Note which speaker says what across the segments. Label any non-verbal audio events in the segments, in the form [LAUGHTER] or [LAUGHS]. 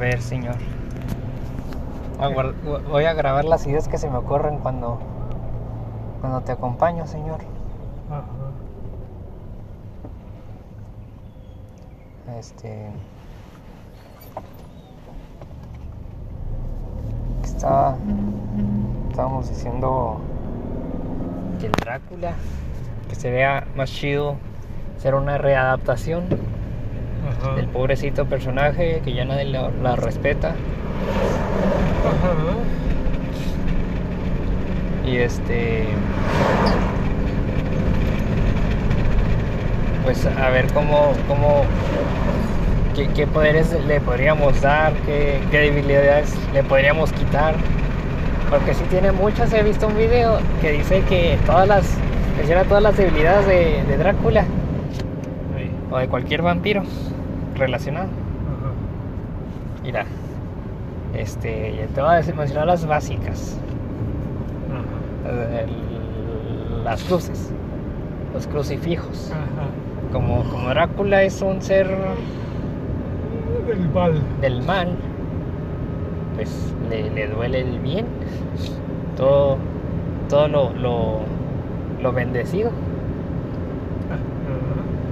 Speaker 1: ver, señor. Voy a grabar las ideas que se me ocurren cuando, cuando te acompaño, señor.
Speaker 2: Ajá.
Speaker 1: Este. Estaba. Estábamos diciendo que el Drácula, que sería más chido ser una readaptación
Speaker 2: Ajá.
Speaker 1: del pobrecito personaje que ya nadie la respeta.
Speaker 2: Ajá.
Speaker 1: Y este. Pues a ver cómo. cómo qué, qué poderes le podríamos dar, qué, qué debilidades le podríamos quitar. Porque si tiene muchas, he visto un video que dice que todas las. menciona todas las debilidades de, de Drácula o de cualquier vampiro relacionado.
Speaker 2: Ajá.
Speaker 1: Mira. Este. Te voy a mencionar las básicas.
Speaker 2: Ajá.
Speaker 1: el- las cruces, los crucifijos.
Speaker 2: Ajá.
Speaker 1: Como, como Drácula es un ser
Speaker 2: Del mal.
Speaker 1: del mal, pues le, le duele el bien, todo, todo lo, lo, lo bendecido,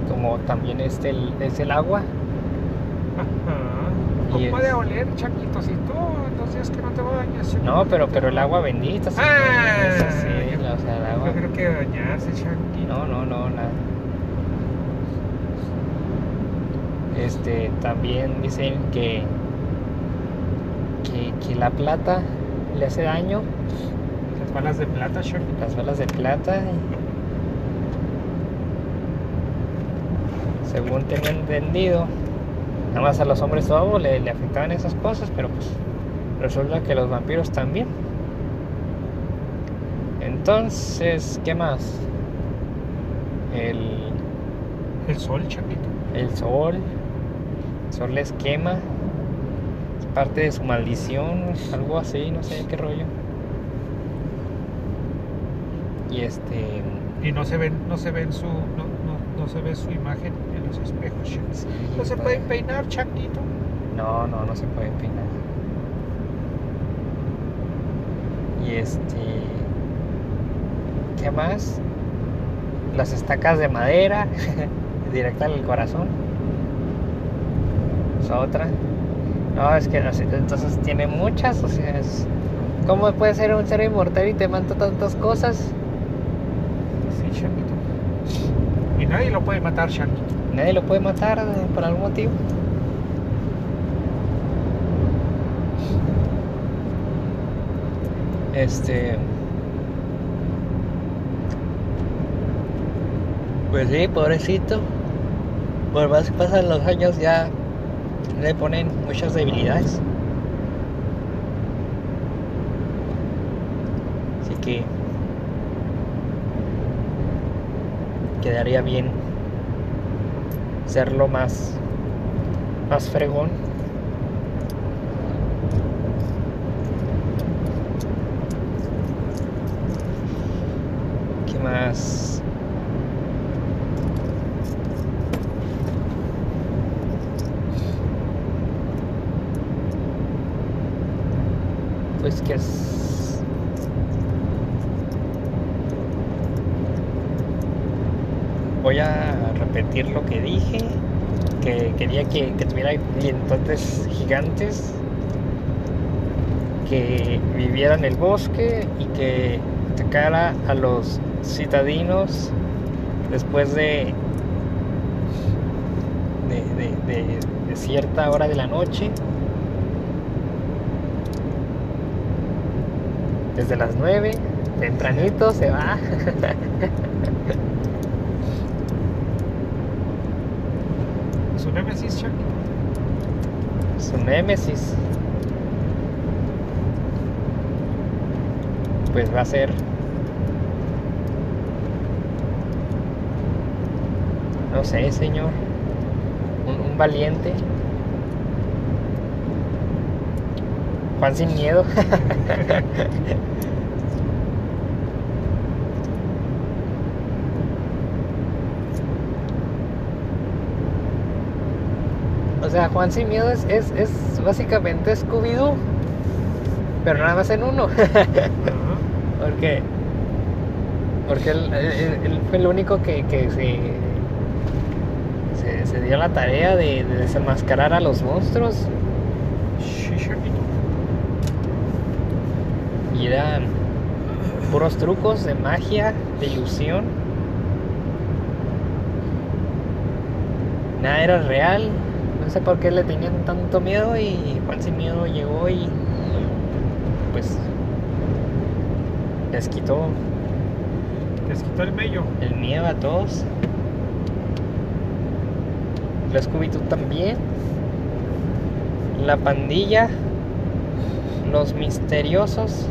Speaker 1: como también este el- es el agua.
Speaker 2: ¿Cómo puede oler, Chaquito? Si tú los días que no te bañas. Chaquito?
Speaker 1: No, pero, pero el agua bendita, sí,
Speaker 2: Ah,
Speaker 1: así, la- o sea, el agua.
Speaker 2: Yo creo que bañarse, Chaquito.
Speaker 1: No, no, no, nada. Este, también dicen que, que, que la plata le hace daño,
Speaker 2: Las balas de plata, Chaquito.
Speaker 1: las balas de plata. Según tengo entendido, nada más a los hombres todo le, le afectaban esas cosas, pero pues resulta que los vampiros también. Entonces, ¿qué más? El,
Speaker 2: El sol, Chaquito.
Speaker 1: El sol, el sol les quema, es parte de su maldición, algo así, no sé qué rollo. Y este,
Speaker 2: Y no se ven, no se ven su, no, no, no se ve su imagen en los espejos, No se
Speaker 1: puede-
Speaker 2: pueden peinar, Chaquito.
Speaker 1: No, no, no se puede peinar. Y este, ¿qué más? Las estacas de madera, [LAUGHS] directa al corazón. Es otra. No, es que entonces tiene muchas, o sea, es- ¿cómo puede ser un ser inmortal y te manda tantas cosas?
Speaker 2: Sí, Chaquito. Y nadie lo puede matar, Chaquito.
Speaker 1: Nadie lo puede matar eh, por algún motivo. Este. Pues sí, pobrecito. Por más que pasan los años ya le ponen muchas debilidades. Así que quedaría bien serlo más más fregón ¿qué más? pues que es voy a repetir lo que dije que quería que, que tuviera gigantes que viviera en el bosque y que atacara a los citadinos después de de, de- de- de cierta hora de la noche. Desde las 9 tempranito se va [LAUGHS]
Speaker 2: Su némesis, Chaquito.
Speaker 1: Su némesis pues va a ser. No sé señor. Un, un valiente. Juan sin miedo [LAUGHS] o sea, Juan Sin Miedo es, es, es básicamente Scooby-Doo, pero nada más en uno. [LAUGHS] Porque porque él, él- él fue el único que, que se, se, se dio la tarea de, de desenmascarar a los monstruos. Y eran puros trucos de magia, de ilusión. Nada era real. No sé por qué le tenían tanto miedo y Juan sin miedo llegó y pues les quitó
Speaker 2: Les quitó el mello.
Speaker 1: el miedo a todos. Los Scooby-Doo también. La pandilla. Los misteriosos.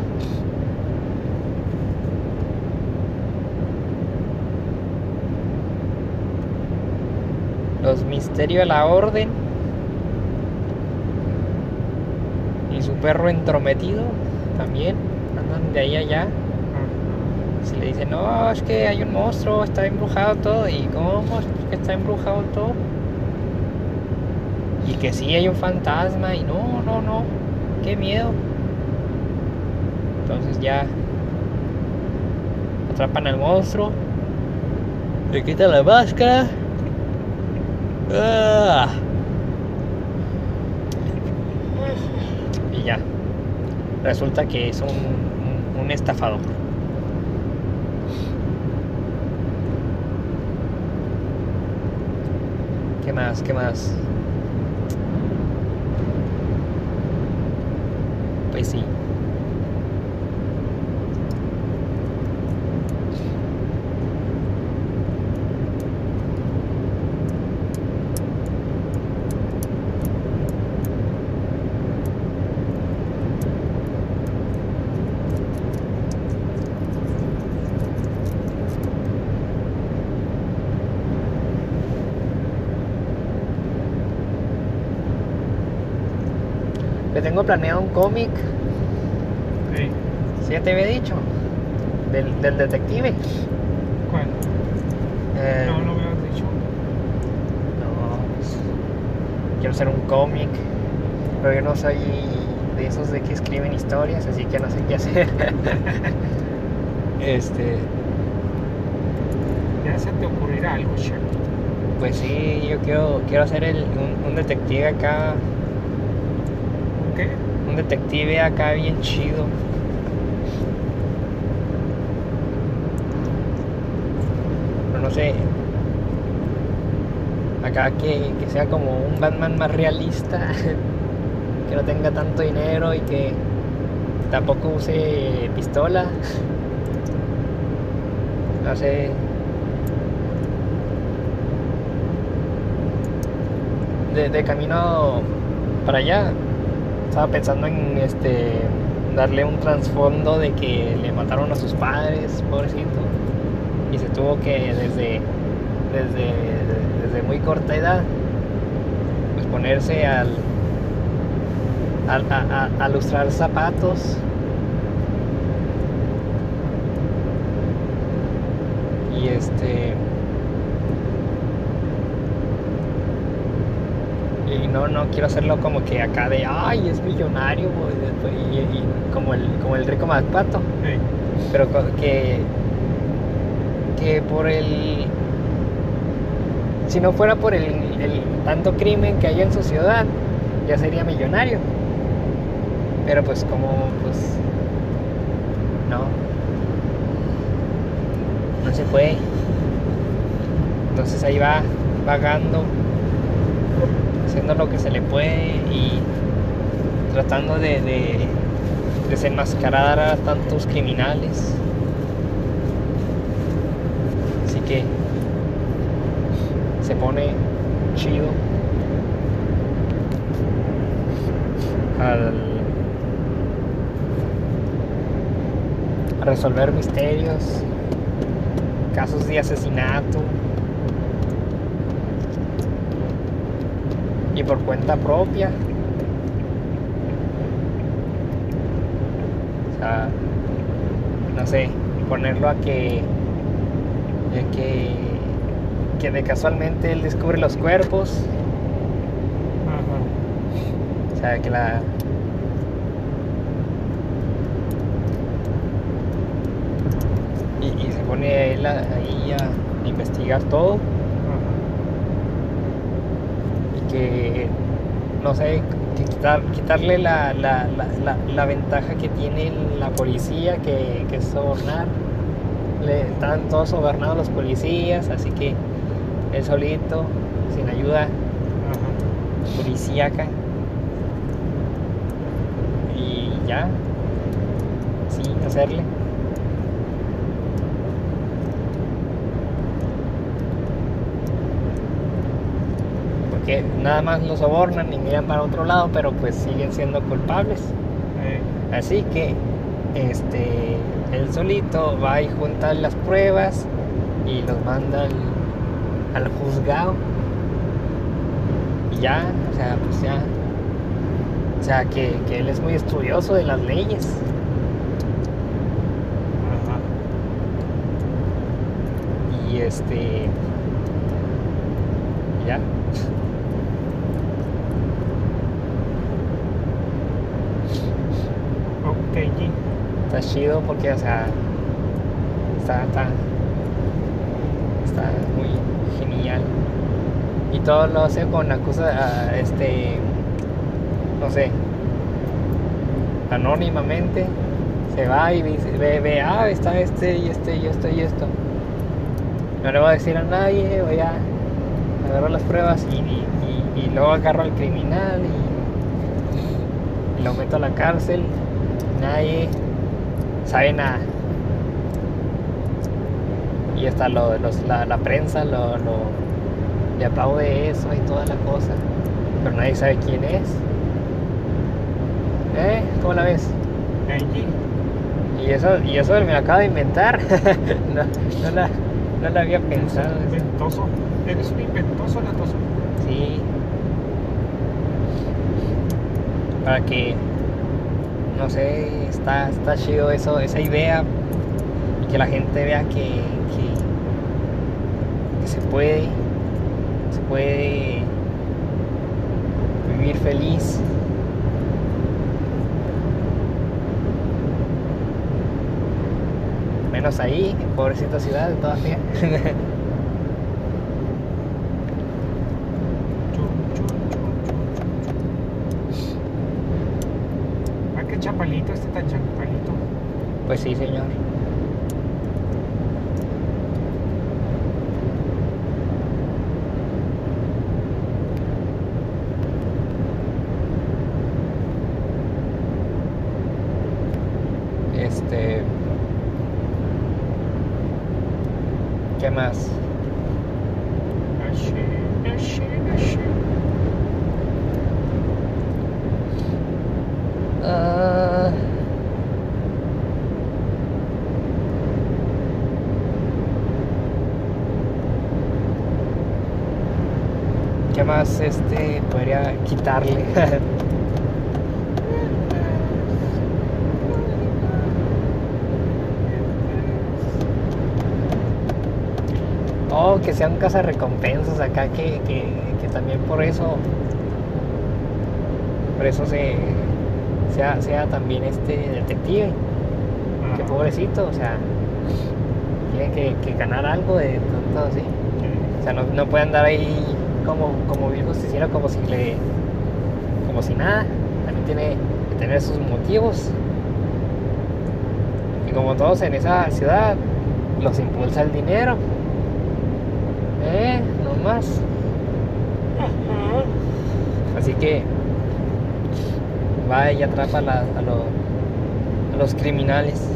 Speaker 1: Los misterios de la orden. Y su perro entrometido también. Andan de ahí a allá. Si le dicen, no, es que hay un monstruo, está embrujado todo. ¿Y cómo es que está embrujado todo? Y que sí hay un fantasma. Y no, no, no. Qué miedo. Entonces ya atrapan al monstruo. Le quitan la máscara. ¡Ah! Ya. Resulta que es un- un estafador. ¿Qué más? ¿Qué más? Pues sí. Le tengo planeado un cómic,
Speaker 2: Ey,
Speaker 1: si ya te había dicho, del, del detective.
Speaker 2: ¿Cuál?
Speaker 1: Eh,
Speaker 2: No, no me has dicho.
Speaker 1: no, quiero hacer un cómic, pero yo no soy de esos de que escriben historias, así que no sé qué hacer. [LAUGHS] este,
Speaker 2: Ya se te ocurrirá algo, Chapito.
Speaker 1: pues sí, yo quiero, quiero hacer el, un, un detective acá, Un detective acá bien chido. Pero no sé. Acá que, que sea como un Batman más realista. [LAUGHS] que no tenga tanto dinero y que tampoco use pistola. [LAUGHS] No sé. De, de camino para allá estaba pensando en este darle un trasfondo de que le mataron a sus padres, pobrecito. Y se tuvo que desde desde, desde muy corta edad pues ponerse al a, a- a lustrar zapatos y este y no no quiero hacerlo como que acá de ay es millonario y, y- y como el como el rico MacPato pero que que por el si no fuera por el, el tanto crimen que hay en su ciudad ya sería millonario. Pero pues como pues no. No se puede. Entonces ahí va vagando haciendo lo que se le puede y tratando de, de desenmascarar a tantos criminales. Así que se pone chido al resolver misterios casos de asesinato y por cuenta propia. O sea no sé ponerlo a que a que que de casualmente él descubre los cuerpos. O sea, que la... Y, y se pone él ahí a investigar todo que, no sé, que quitar, quitarle la, la, la, la, ventaja que tiene la policía, que, que es sobornar. Le, están todos sobornados los policías, así que él solito, sin ayuda policíaca. Y ya, sí, hacerle. Porque nada más lo sobornan y miran para otro lado, pero pues siguen siendo culpables. Así que este él solito va y junta las pruebas y los manda al, al juzgado. Y ya, o sea, pues ya. O sea, que, que él es muy estudioso de las leyes.
Speaker 2: ajá.
Speaker 1: Y este. Ya.
Speaker 2: G.
Speaker 1: Está chido porque, o sea. Está, está. Está muy genial. Y todo lo hace con la cosa, ah, este. No sé. Anónimamente. Se va y ve, ve, ah, está este y este y esto y esto. No le voy a decir a nadie, voy a agarrar las pruebas y, y- y- luego agarro al criminal y lo meto a la cárcel. Nadie sabe nada. Y hasta lo- los- la, la prensa lo, lo- le aplaude eso y toda la cosa. Pero nadie sabe quién es. ¿Eh? ¿Cómo la ves? Y eso, y eso me lo acabo de inventar. [LAUGHS] no, no, la, no la había pensado.
Speaker 2: Inventoso. Eres un inventoso, latoso.
Speaker 1: Sí. Para que, no sé, está, está chido eso, esa idea. Que la gente vea que, se puede, se puede vivir feliz. Menos ahí, pobrecita ciudad todavía. [LAUGHS]
Speaker 2: chapalito este tan chapalito.
Speaker 1: Pues sí, señor. Este. ¿Qué más?
Speaker 2: Ashe, ashe, ashe.
Speaker 1: Ah. ¿Qué más este podría quitarle? [LAUGHS] oh, que sea un recompensas acá que, que, que también por eso por eso se sea, sea también este detective. Que pobrecito, o sea, tiene que, que ganar algo de tanto así. O sea, no, no puede andar ahí como, como bien justiciero, como si le. Como si nada. También tiene que tener sus motivos. Y como todos en esa ciudad, los impulsa el dinero. Eh, no más. Así que va y atrapa a, los criminales.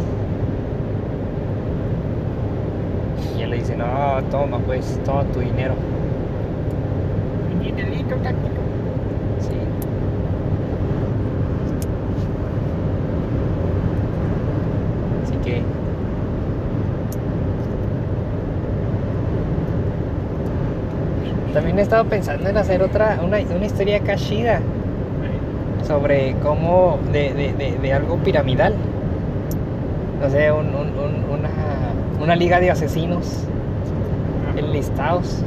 Speaker 1: Y él le dice, no, toma pues, toma tu dinero.
Speaker 2: Mi dinerito, tantito.
Speaker 1: Sí. Así que... También he estado pensando en hacer otra, una, una historia acá chida sobre cómo, de, de, de, de algo piramidal. No sé, un, un- un- una, una liga de asesinos enlistados.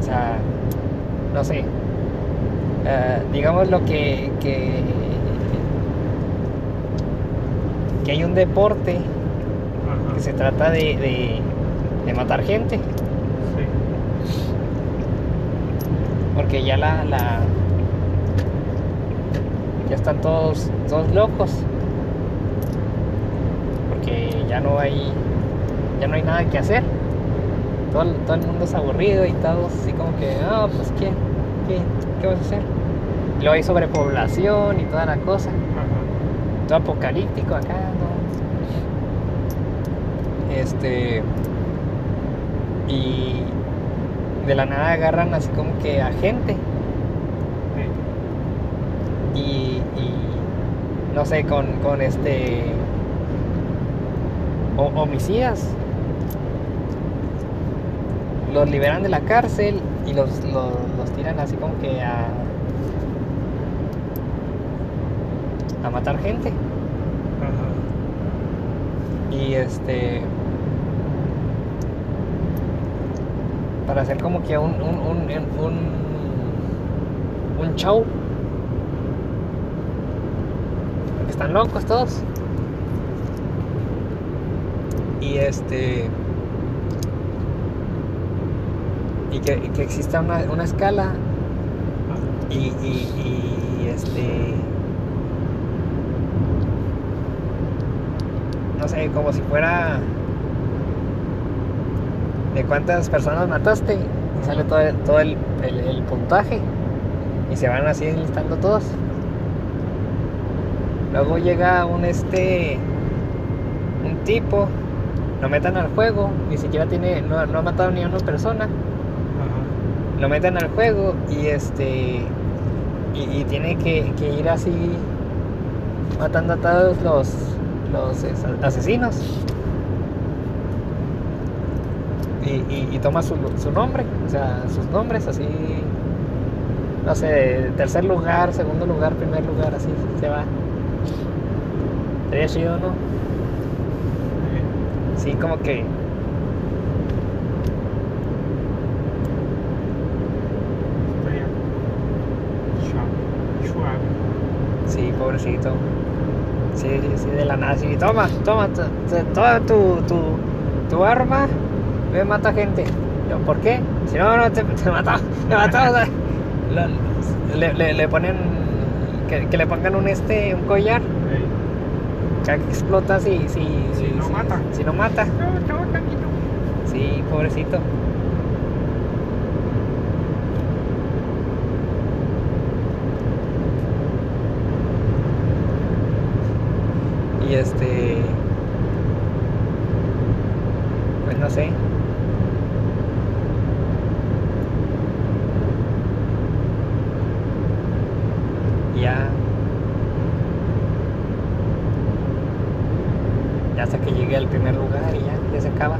Speaker 1: O sea, no sé, eh, digamos lo que, que, que hay un deporte que se trata de, de, de matar gente,
Speaker 2: Sí.
Speaker 1: porque ya la, la ya están todos, todos locos, porque ya no hay, ya no hay nada que hacer. Todo, el- todo el mundo es aburrido y todos así como que, ah, pues ¿qué? ¿Qué, qué vas a hacer? Y luego hay sobrepoblación y toda la cosa.
Speaker 2: Ajá.
Speaker 1: todo apocalíptico acá, ¿no? Este. Y de la nada agarran así como que a gente
Speaker 2: Sí.
Speaker 1: y, y no sé, con, con este. ho- homicidas. Los liberan de la cárcel y los, los, los tiran así como que a. a matar gente.
Speaker 2: Ajá.
Speaker 1: Y este. Para hacer como que un. un, un, un, un show. Porque están locos todos. Y este. Y que, que exista una, una escala. Y, y, y este. no sé, como si fuera de cuántas personas mataste, y sale todo, el, todo el, el- el puntaje. Y se van así listando todos. Luego llega un este un tipo, lo metan al juego, ni siquiera tiene, no, no ha matado ni a una persona, lo meten al juego y este y, y tiene que, que ir así matando a todos los los es- asesinos y, y- y toma su, su nombre o sea sus nombres así no sé tercer lugar segundo lugar primer lugar así se va sería chido no sí como que. Sí, pobrecito. Sí, sí, de la nada. Sí, toma, toma, toda tu, tu, tu arma. Ve, mata gente. Yo, ¿Por qué? Si no, no, te, te matamos. Te [LAUGHS] le, le, le ponen. Que, que le pongan un este, un collar. Que explota si, si,
Speaker 2: Si no mata.
Speaker 1: Si no mata.
Speaker 2: No.
Speaker 1: Sí, pobrecito. Y este. Pues no sé. Ya. Ya hasta que llegué al primer lugar y ya, ya se acaba.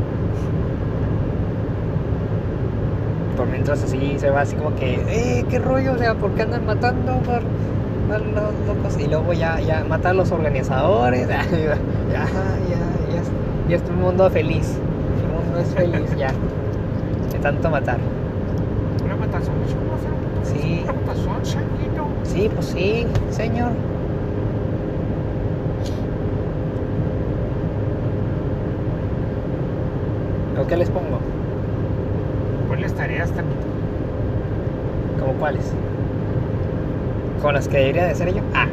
Speaker 1: Por mientras así se va así como que, eh, qué rollo, o sea, ¿por qué andan matando por los locos? Y luego ya, ya mata a los organizadores, [LAUGHS] ya, ya, ya, ya, ya es un mundo feliz. El mundo es feliz ya. De tanto matar.
Speaker 2: Una matazón, ¿cómo se llama?
Speaker 1: Sí.
Speaker 2: Una matazón.
Speaker 1: Sí, pues sí, señor. Qué les pongo?
Speaker 2: Pues les tareas también.
Speaker 1: ¿Como cuáles? ¿Con las que debería de ser yo? Ah,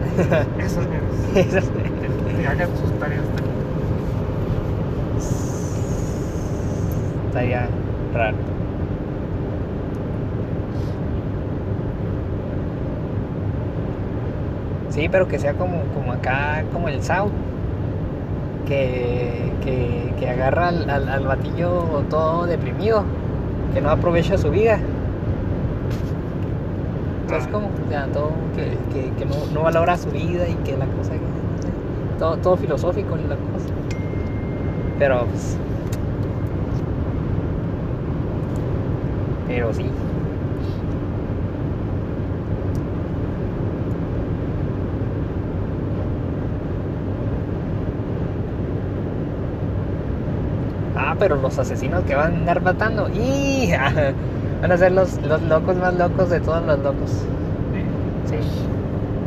Speaker 2: Esas menos. [LAUGHS]
Speaker 1: esas.
Speaker 2: Que hagan sus tareas también.
Speaker 1: Estaría raro. Sí, pero que sea como, como acá, como el South. Que, que, que agarra al, al, al batillo todo deprimido. Que no aprovecha su vida. Entonces,
Speaker 2: Ah.
Speaker 1: como, o sea, todo que, que, que no, no valora su vida y que la cosa. todo, todo filosófico la cosa. Pero, pues. Pero sí. Ah, pero los asesinos que van a andar matando. ¡Y! [LAUGHS] Van a ser los, los locos más locos de todos los locos.
Speaker 2: Sí.
Speaker 1: Sí.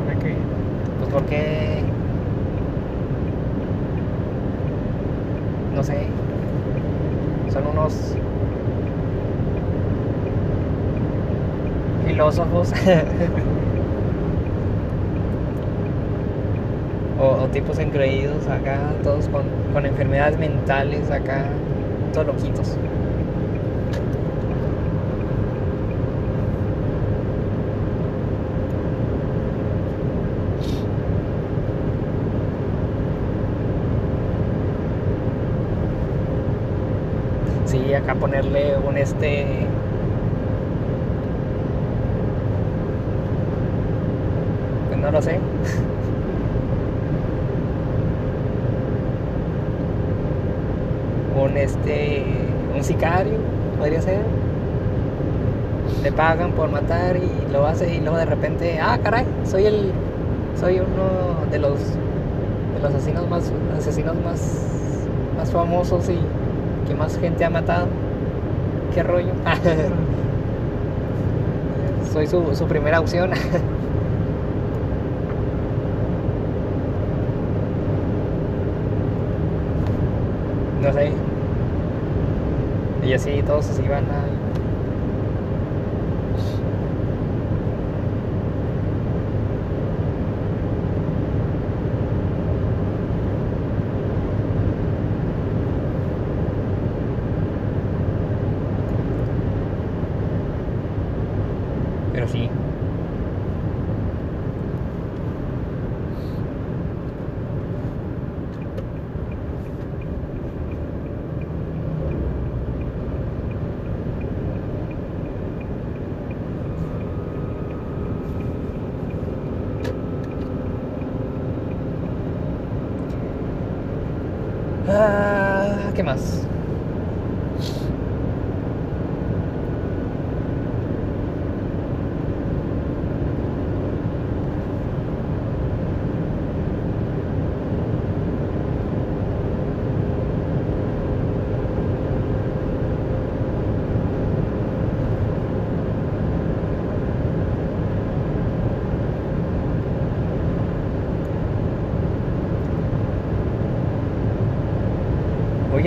Speaker 2: ¿Para qué?
Speaker 1: Pues porque... No sé. Son unos... Filósofos. [LAUGHS] o, o tipos engreídos acá, todos con, con enfermedades mentales acá, todos loquitos. Sí, acá ponerle un este. Pues no lo sé. Un este. Un sicario, podría ser. Le pagan por matar y lo hace y luego de repente, ah, caray, soy el. Soy uno de los. De los asesinos más. Asesinos más. Más famosos y que más gente ha matado. ¿Qué rollo? [LAUGHS] Soy su, su primera opción. [LAUGHS] no sé. Y así todos se iban a... Pero sí. Ah,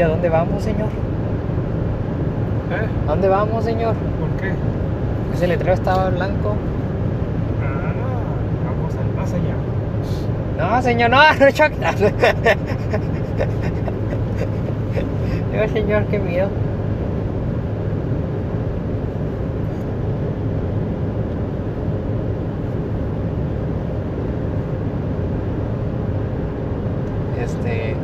Speaker 1: ¿a dónde vamos, señor?
Speaker 2: ¿Eh?
Speaker 1: ¿A dónde vamos, señor?
Speaker 2: ¿Por qué?
Speaker 1: Ese letrero estaba blanco.
Speaker 2: Ah, vamos al más allá.
Speaker 1: No, señor, no, [LAUGHS] no choque. No, señor, qué miedo. Este.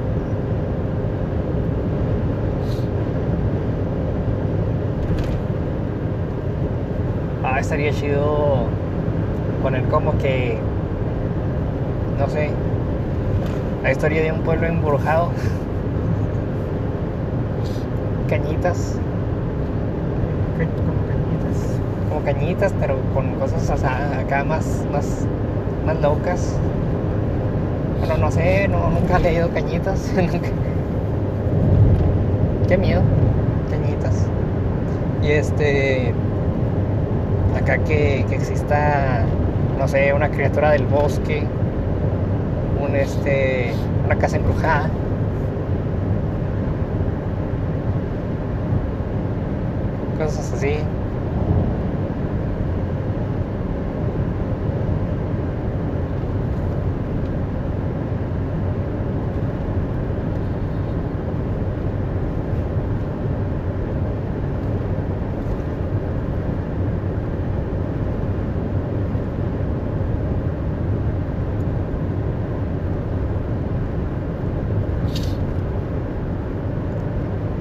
Speaker 1: Ah, estaría chido poner como que. No sé. La historia de un pueblo embrujado. [LAUGHS] Cañitas.
Speaker 2: Como cañitas.
Speaker 1: Como cañitas, pero con cosas o sea, acá más, más, más locas. Bueno, no sé, no, nunca he leído cañitas. [LAUGHS] Qué miedo. Cañitas. Y este. Acá que, que exista, no sé, una criatura del bosque. Un este. Una casa embrujada. Cosas así.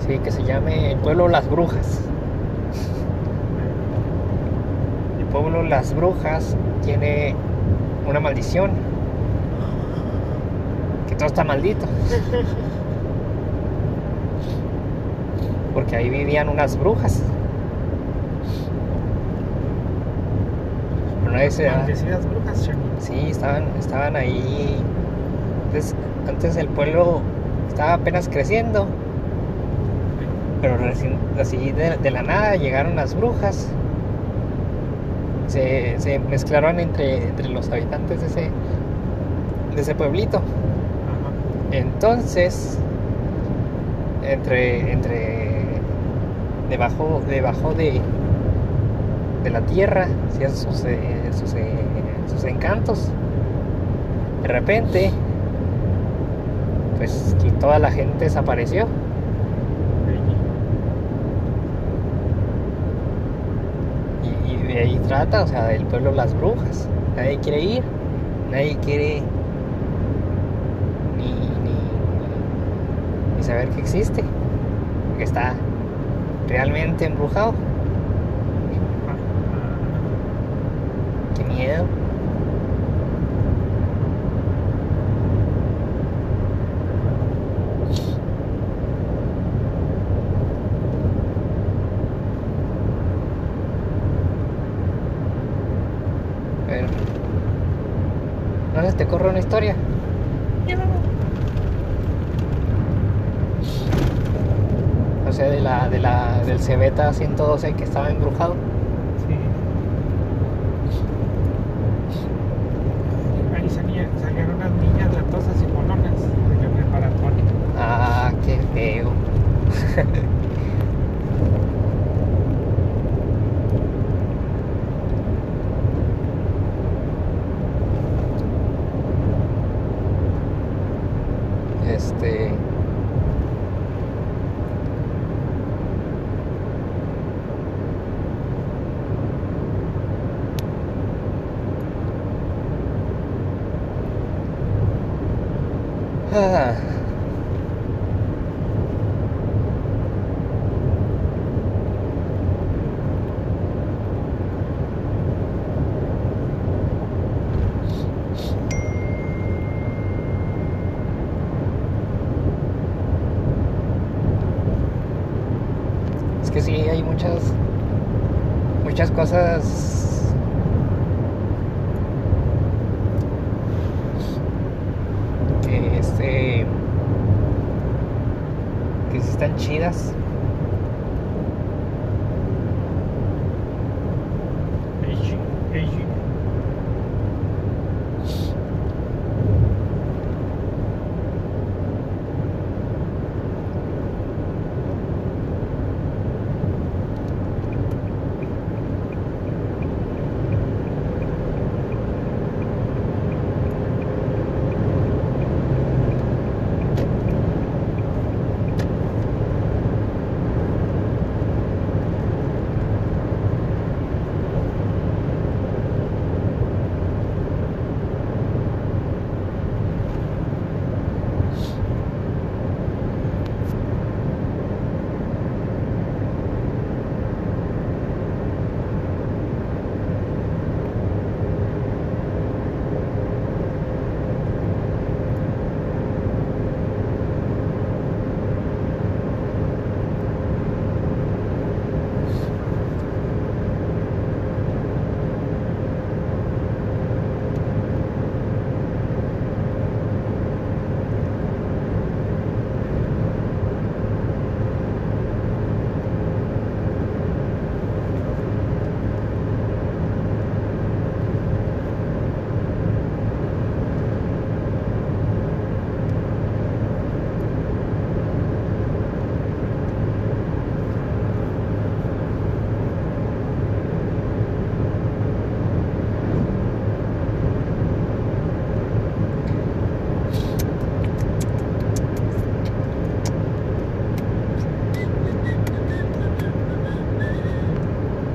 Speaker 1: Sí, que se llame el pueblo Las Brujas. El pueblo Las Brujas tiene una maldición. Que todo está maldito. Porque ahí vivían unas brujas. Pero nadie se
Speaker 2: Maldecidas brujas.
Speaker 1: Sí, estaban, estaban ahí. Antes, antes el pueblo estaba apenas creciendo. Pero recién, así de, de la nada llegaron las brujas. Se, se mezclaron entre, entre los habitantes de ese, de ese pueblito. Entonces, entre, entre, debajo, debajo de, de la tierra, hacían sus, eh, sus, eh, sus encantos. De repente, pues que toda la gente desapareció. Y, y de ahí trata, o sea, del pueblo las brujas. Nadie quiere ir, nadie quiere ni, ni, ni saber que existe, que está realmente embrujado. Qué miedo. A ver. ¿No se te corre una historia? O sea, de la, de la, del Cebeta 112 que estaba embrujado. muchas cosas. Que este que sí están chidas.